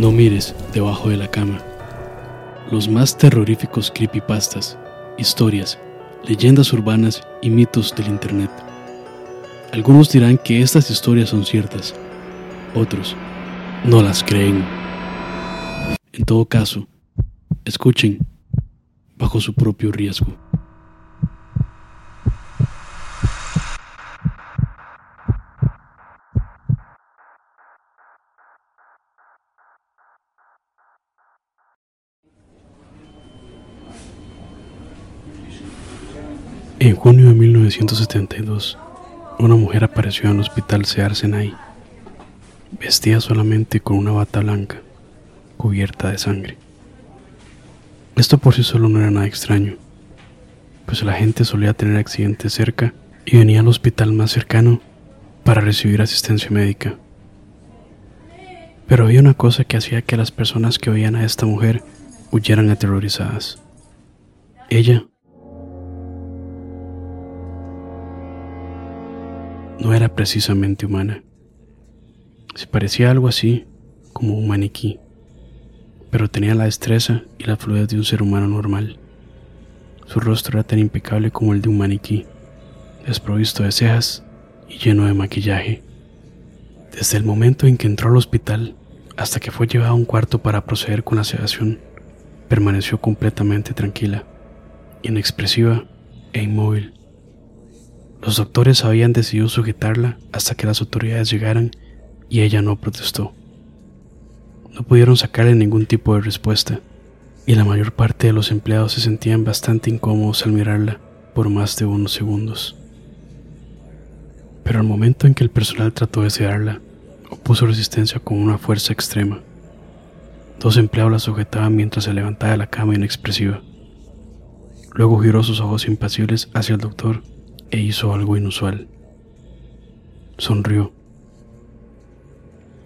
No mires debajo de la cama. Los más terroríficos creepypastas, historias, leyendas urbanas y mitos del Internet. Algunos dirán que estas historias son ciertas, otros no las creen. En todo caso, escuchen bajo su propio riesgo. En junio de 1972, una mujer apareció en el hospital Sear Senai, vestida solamente con una bata blanca, cubierta de sangre. Esto por sí solo no era nada extraño, pues la gente solía tener accidentes cerca y venía al hospital más cercano para recibir asistencia médica. Pero había una cosa que hacía que las personas que oían a esta mujer huyeran aterrorizadas. Ella no era precisamente humana. Se parecía algo así como un maniquí, pero tenía la destreza y la fluidez de un ser humano normal. Su rostro era tan impecable como el de un maniquí, desprovisto de cejas y lleno de maquillaje. Desde el momento en que entró al hospital hasta que fue llevada a un cuarto para proceder con la sedación, permaneció completamente tranquila, inexpresiva e inmóvil. Los doctores habían decidido sujetarla hasta que las autoridades llegaran y ella no protestó. No pudieron sacarle ningún tipo de respuesta y la mayor parte de los empleados se sentían bastante incómodos al mirarla por más de unos segundos. Pero al momento en que el personal trató de sedarla, opuso resistencia con una fuerza extrema. Dos empleados la sujetaban mientras se levantaba de la cama inexpresiva. Luego giró sus ojos impasibles hacia el doctor e hizo algo inusual. Sonrió.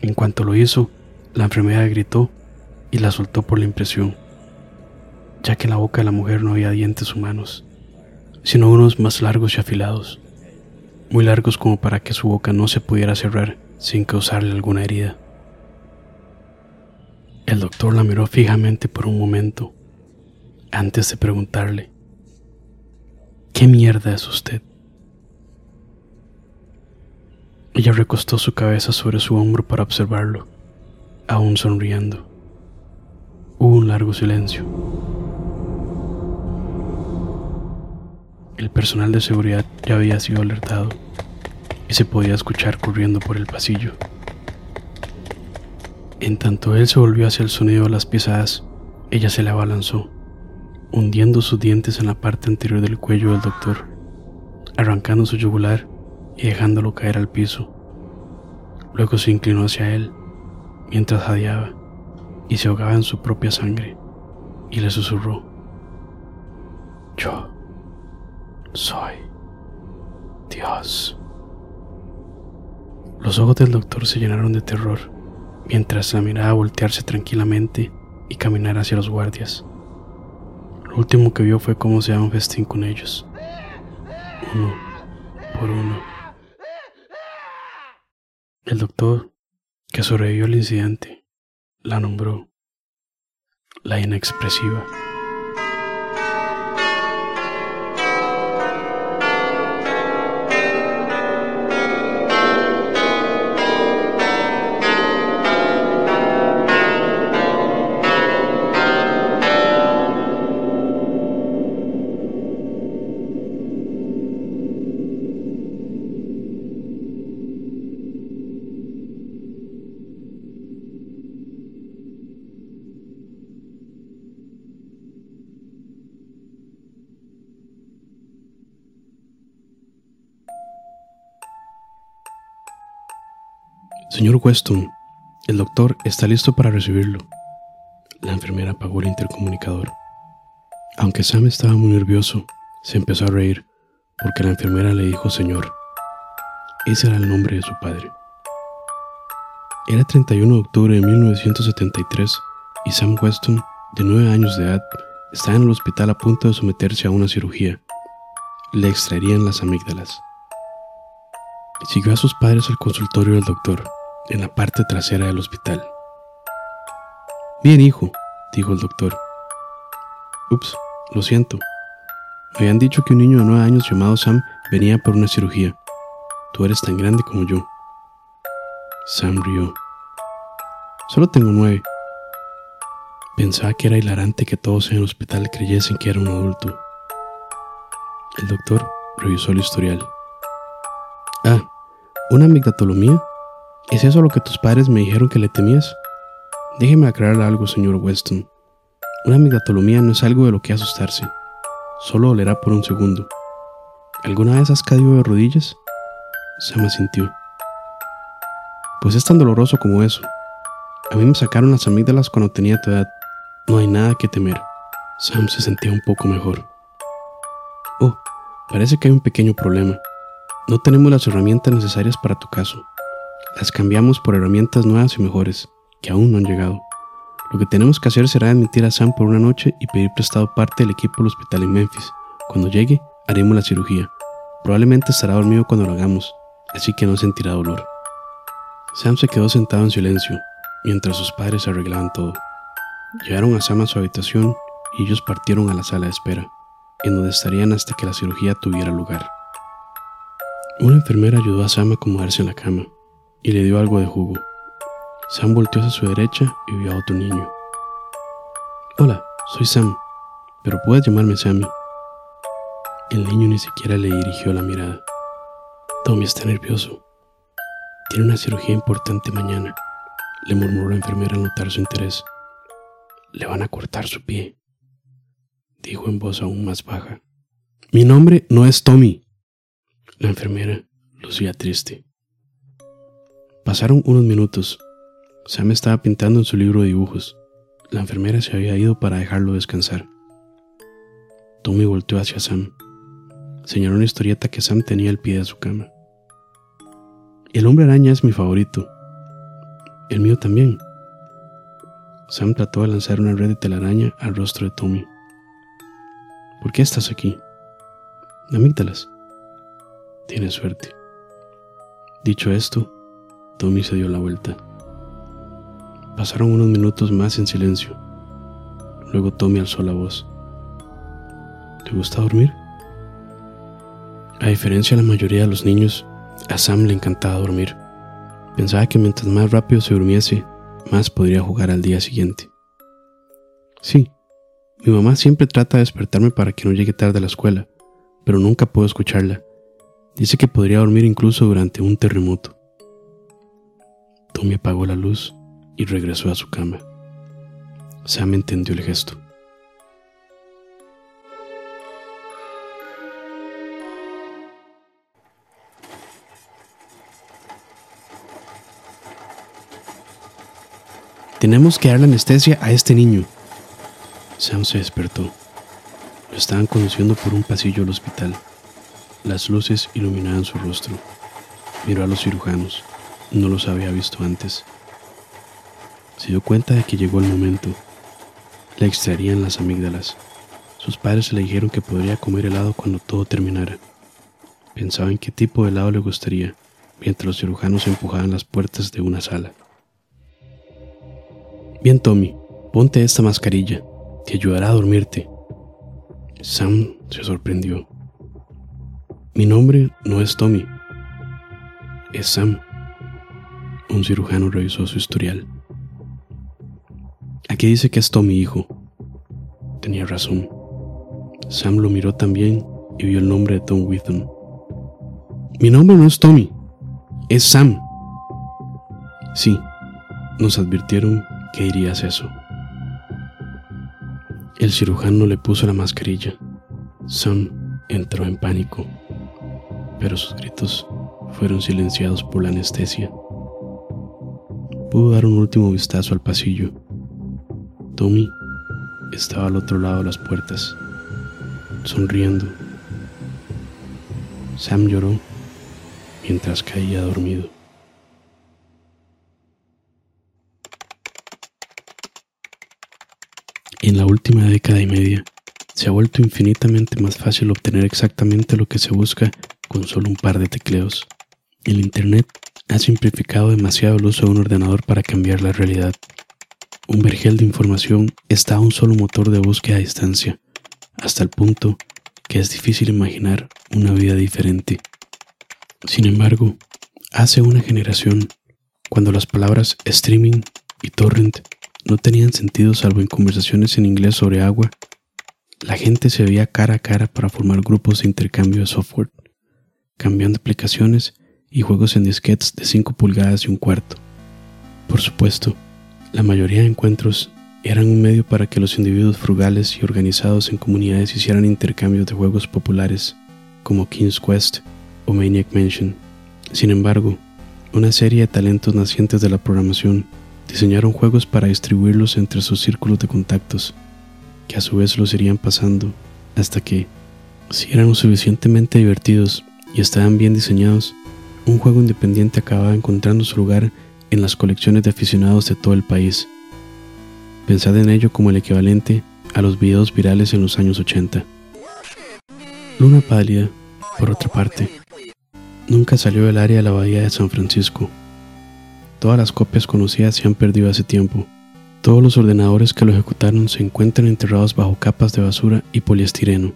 En cuanto lo hizo, la enfermera gritó y la soltó por la impresión, ya que en la boca de la mujer no había dientes humanos, sino unos más largos y afilados, muy largos como para que su boca no se pudiera cerrar sin causarle alguna herida. El doctor la miró fijamente por un momento, antes de preguntarle, ¿qué mierda es usted? Ella recostó su cabeza sobre su hombro para observarlo, aún sonriendo. Hubo un largo silencio. El personal de seguridad ya había sido alertado y se podía escuchar corriendo por el pasillo. En tanto él se volvió hacia el sonido de las pisadas, ella se le abalanzó, hundiendo sus dientes en la parte anterior del cuello del doctor, arrancando su yugular y dejándolo caer al piso. Luego se inclinó hacia él mientras jadeaba y se ahogaba en su propia sangre y le susurró, yo soy Dios. Los ojos del doctor se llenaron de terror mientras la miraba voltearse tranquilamente y caminar hacia los guardias. Lo último que vio fue cómo se daba un festín con ellos, uno por uno. El doctor, que sobrevivió al incidente, la nombró la inexpresiva. Señor Weston, el doctor está listo para recibirlo. La enfermera apagó el intercomunicador. Aunque Sam estaba muy nervioso, se empezó a reír porque la enfermera le dijo señor. Ese era el nombre de su padre. Era 31 de octubre de 1973 y Sam Weston, de 9 años de edad, estaba en el hospital a punto de someterse a una cirugía. Le extraerían las amígdalas. Siguió a sus padres al consultorio del doctor en la parte trasera del hospital. Bien, hijo, dijo el doctor. Ups, lo siento. Me habían dicho que un niño de nueve años llamado Sam venía por una cirugía. Tú eres tan grande como yo. Sam rió. Solo tengo nueve. Pensaba que era hilarante que todos en el hospital creyesen que era un adulto. El doctor revisó el historial. Ah, ¿una amigdatolomía? ¿Es eso lo que tus padres me dijeron que le temías? Déjeme aclarar algo, señor Weston. Una amigdatolomía no es algo de lo que asustarse. Solo dolerá por un segundo. ¿Alguna vez has caído de rodillas? Sam asintió. Pues es tan doloroso como eso. A mí me sacaron las amígdalas cuando tenía tu edad. No hay nada que temer. Sam se sentía un poco mejor. Oh, parece que hay un pequeño problema. No tenemos las herramientas necesarias para tu caso. Las cambiamos por herramientas nuevas y mejores, que aún no han llegado. Lo que tenemos que hacer será admitir a Sam por una noche y pedir prestado parte del equipo del hospital en Memphis. Cuando llegue, haremos la cirugía. Probablemente estará dormido cuando lo hagamos, así que no sentirá dolor. Sam se quedó sentado en silencio, mientras sus padres arreglaban todo. Llevaron a Sam a su habitación y ellos partieron a la sala de espera, en donde estarían hasta que la cirugía tuviera lugar. Una enfermera ayudó a Sam a acomodarse en la cama y le dio algo de jugo. Sam volteó hacia su derecha y vio a otro niño. Hola, soy Sam, pero puedes llamarme Sammy. El niño ni siquiera le dirigió la mirada. Tommy está nervioso. Tiene una cirugía importante mañana, le murmuró la enfermera al notar su interés. Le van a cortar su pie, dijo en voz aún más baja. Mi nombre no es Tommy. La enfermera lucía triste. Pasaron unos minutos. Sam estaba pintando en su libro de dibujos. La enfermera se había ido para dejarlo descansar. Tommy volteó hacia Sam. Señaló una historieta que Sam tenía al pie de su cama. El hombre araña es mi favorito. El mío también. Sam trató de lanzar una red de telaraña al rostro de Tommy. ¿Por qué estás aquí? Amígdalas. Tienes suerte. Dicho esto, Tommy se dio la vuelta. Pasaron unos minutos más en silencio. Luego Tommy alzó la voz. ¿Te gusta dormir? A diferencia de la mayoría de los niños, a Sam le encantaba dormir. Pensaba que mientras más rápido se durmiese, más podría jugar al día siguiente. Sí, mi mamá siempre trata de despertarme para que no llegue tarde a la escuela, pero nunca puedo escucharla. Dice que podría dormir incluso durante un terremoto. Tommy apagó la luz y regresó a su cama. Sam entendió el gesto. Tenemos que darle anestesia a este niño. Sam se despertó. Lo estaban conduciendo por un pasillo al hospital. Las luces iluminaban su rostro. Miró a los cirujanos. No los había visto antes. Se dio cuenta de que llegó el momento. Le extraerían las amígdalas. Sus padres le dijeron que podría comer helado cuando todo terminara. Pensaba en qué tipo de helado le gustaría, mientras los cirujanos empujaban las puertas de una sala. Bien, Tommy, ponte esta mascarilla. Te ayudará a dormirte. Sam se sorprendió. Mi nombre no es Tommy. Es Sam. Un cirujano revisó su historial. Aquí dice que es Tommy, hijo. Tenía razón. Sam lo miró también y vio el nombre de Tom Witham. Mi nombre no es Tommy, es Sam. Sí, nos advirtieron ¿Qué dirías eso? El cirujano le puso la mascarilla. Sam entró en pánico, pero sus gritos fueron silenciados por la anestesia. Pudo dar un último vistazo al pasillo. Tommy estaba al otro lado de las puertas, sonriendo. Sam lloró mientras caía dormido. En la última década y media, se ha vuelto infinitamente más fácil obtener exactamente lo que se busca con solo un par de tecleos. El Internet ha simplificado demasiado el uso de un ordenador para cambiar la realidad. un vergel de información está a un solo motor de búsqueda a distancia, hasta el punto que es difícil imaginar una vida diferente. Sin embargo, hace una generación, cuando las palabras streaming y torrent no tenían sentido salvo en conversaciones en inglés sobre agua, la gente se veía cara a cara para formar grupos de intercambio de software, cambiando aplicaciones y juegos en disquetes de 5 pulgadas y un cuarto. Por supuesto, la mayoría de encuentros eran un medio para que los individuos frugales y organizados en comunidades hicieran intercambios de juegos populares como King's Quest o Maniac Mansion. Sin embargo, una serie de talentos nacientes de la programación diseñaron juegos para distribuirlos entre sus círculos de contactos, que a su vez los irían pasando hasta que, si eran lo suficientemente divertidos y estaban bien diseñados, un juego independiente acababa encontrando su lugar en las colecciones de aficionados de todo el país. Pensad en ello como el equivalente a los videos virales en los años 80. Luna Pálida, por otra parte, nunca salió del área de la bahía de San Francisco. Todas las copias conocidas se han perdido hace tiempo. Todos los ordenadores que lo ejecutaron se encuentran enterrados bajo capas de basura y poliestireno.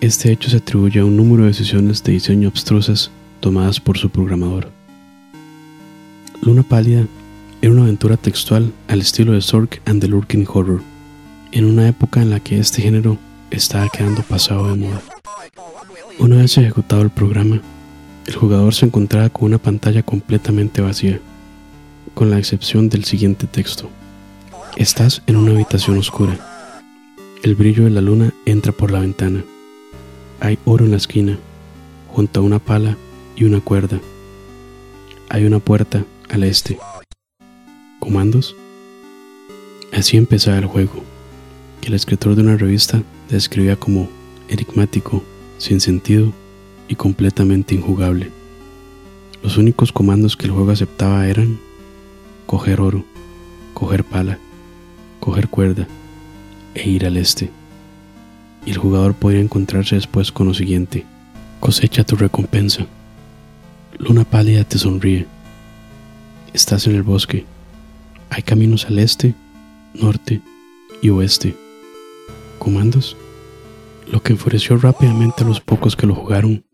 Este hecho se atribuye a un número de decisiones de diseño abstrusas tomadas por su programador. Luna Pálida era una aventura textual al estilo de Zork and the Lurking Horror, en una época en la que este género estaba quedando pasado de moda. Una vez ejecutado el programa, el jugador se encontraba con una pantalla completamente vacía, con la excepción del siguiente texto. Estás en una habitación oscura. El brillo de la luna entra por la ventana. Hay oro en la esquina, junto a una pala y una cuerda. Hay una puerta al este. ¿Comandos? Así empezaba el juego, que el escritor de una revista describía como enigmático, sin sentido y completamente injugable. Los únicos comandos que el juego aceptaba eran coger oro, coger pala, coger cuerda e ir al este. Y el jugador podía encontrarse después con lo siguiente, cosecha tu recompensa. Luna pálida te sonríe. Estás en el bosque. Hay caminos al este, norte y oeste. ¿Comandos? Lo que enfureció rápidamente a los pocos que lo jugaron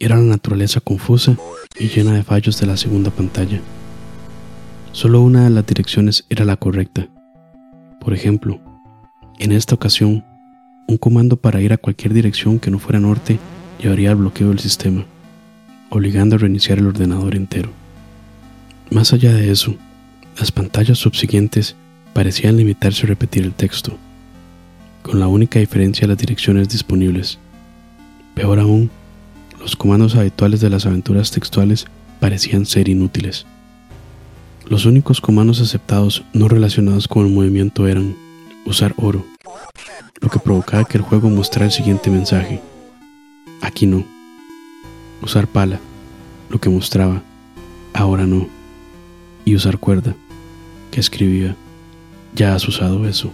era la naturaleza confusa y llena de fallos de la segunda pantalla. Solo una de las direcciones era la correcta. Por ejemplo, en esta ocasión, un comando para ir a cualquier dirección que no fuera norte llevaría al bloqueo del sistema obligando a reiniciar el ordenador entero. Más allá de eso, las pantallas subsiguientes parecían limitarse a repetir el texto, con la única diferencia de las direcciones disponibles. Peor aún, los comandos habituales de las aventuras textuales parecían ser inútiles. Los únicos comandos aceptados no relacionados con el movimiento eran usar oro, lo que provocaba que el juego mostrara el siguiente mensaje. Aquí no usar pala, lo que mostraba, ahora no, y usar cuerda, que escribía, ya has usado eso.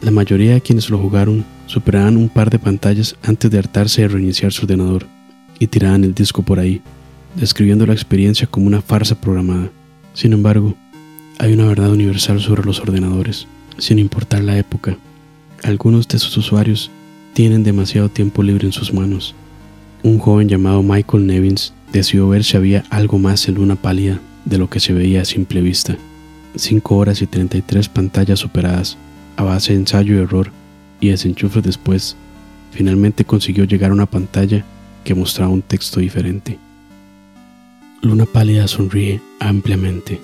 La mayoría de quienes lo jugaron superaban un par de pantallas antes de hartarse de reiniciar su ordenador y tiraban el disco por ahí, describiendo la experiencia como una farsa programada. Sin embargo, hay una verdad universal sobre los ordenadores, sin importar la época. Algunos de sus usuarios tienen demasiado tiempo libre en sus manos un joven llamado Michael Nevins decidió ver si había algo más en Luna Pálida de lo que se veía a simple vista. Cinco horas y 33 pantallas superadas, a base de ensayo y error y desenchufe después, finalmente consiguió llegar a una pantalla que mostraba un texto diferente. Luna Pálida sonríe ampliamente.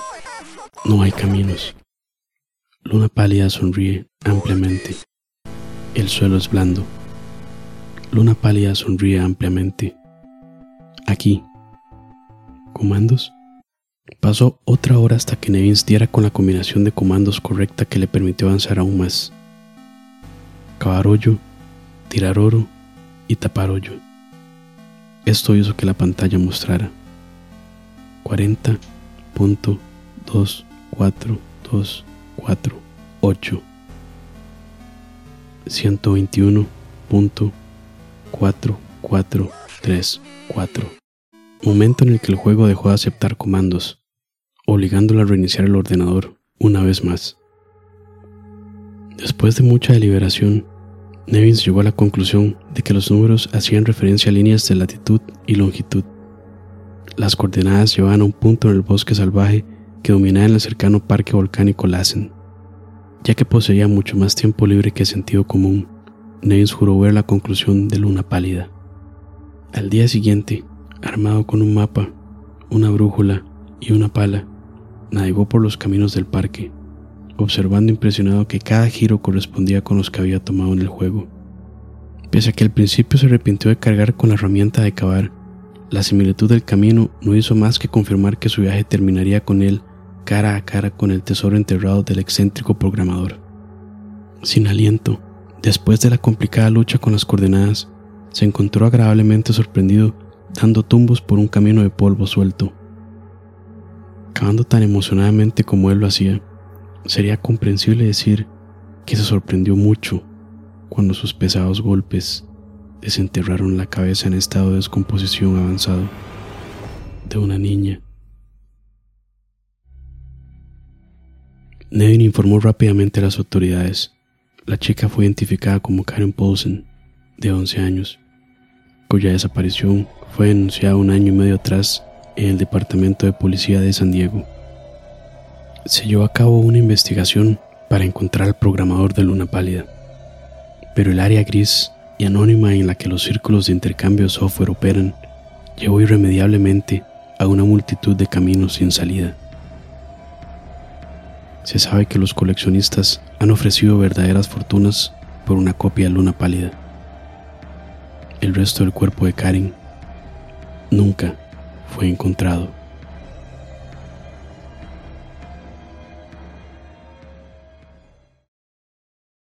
No hay caminos. Luna Pálida sonríe ampliamente. El suelo es blando. Luna pálida sonríe ampliamente. Aquí. ¿Comandos? Pasó otra hora hasta que Nevins diera con la combinación de comandos correcta que le permitió avanzar aún más. Cavar hoyo, tirar oro y tapar hoyo. Esto hizo que la pantalla mostrara 40.2424 121. 4, 4, 3, 4. Momento en el que el juego dejó de aceptar comandos, obligándolo a reiniciar el ordenador una vez más. Después de mucha deliberación, Nevins llegó a la conclusión de que los números hacían referencia a líneas de latitud y longitud. Las coordenadas llevaban a un punto en el bosque salvaje que dominaba en el cercano parque volcánico Lassen. Ya que poseía mucho más tiempo libre que sentido común, Nevins juró ver la conclusión de Luna Pálida. Al día siguiente, armado con un mapa, una brújula y una pala, navegó por los caminos del parque, observando impresionado que cada giro correspondía con los que había tomado en el juego. Pese a que al principio se arrepintió de cargar con la herramienta de cavar, la similitud del camino no hizo más que confirmar que su viaje terminaría con él cara a cara con el tesoro enterrado del excéntrico programador. Sin aliento, después de la complicada lucha con las coordenadas, se encontró agradablemente sorprendido dando tumbos por un camino de polvo suelto. Cavando tan emocionadamente como él lo hacía, sería comprensible decir que se sorprendió mucho cuando sus pesados golpes desenterraron la cabeza en estado de descomposición avanzado de una niña. Nevin informó rápidamente a las autoridades. La chica fue identificada como Karen Paulsen, de 11 años, cuya desaparición fue denunciada un año y medio atrás en el Departamento de Policía de San Diego. Se llevó a cabo una investigación para encontrar al programador de Luna Pálida, pero el área gris y anónima en la que los círculos de intercambio de software operan llevó irremediablemente a una multitud de caminos sin salida. Se sabe que los coleccionistas han ofrecido verdaderas fortunas por una copia de Luna Pálida. El resto del cuerpo de Karen nunca fue encontrado.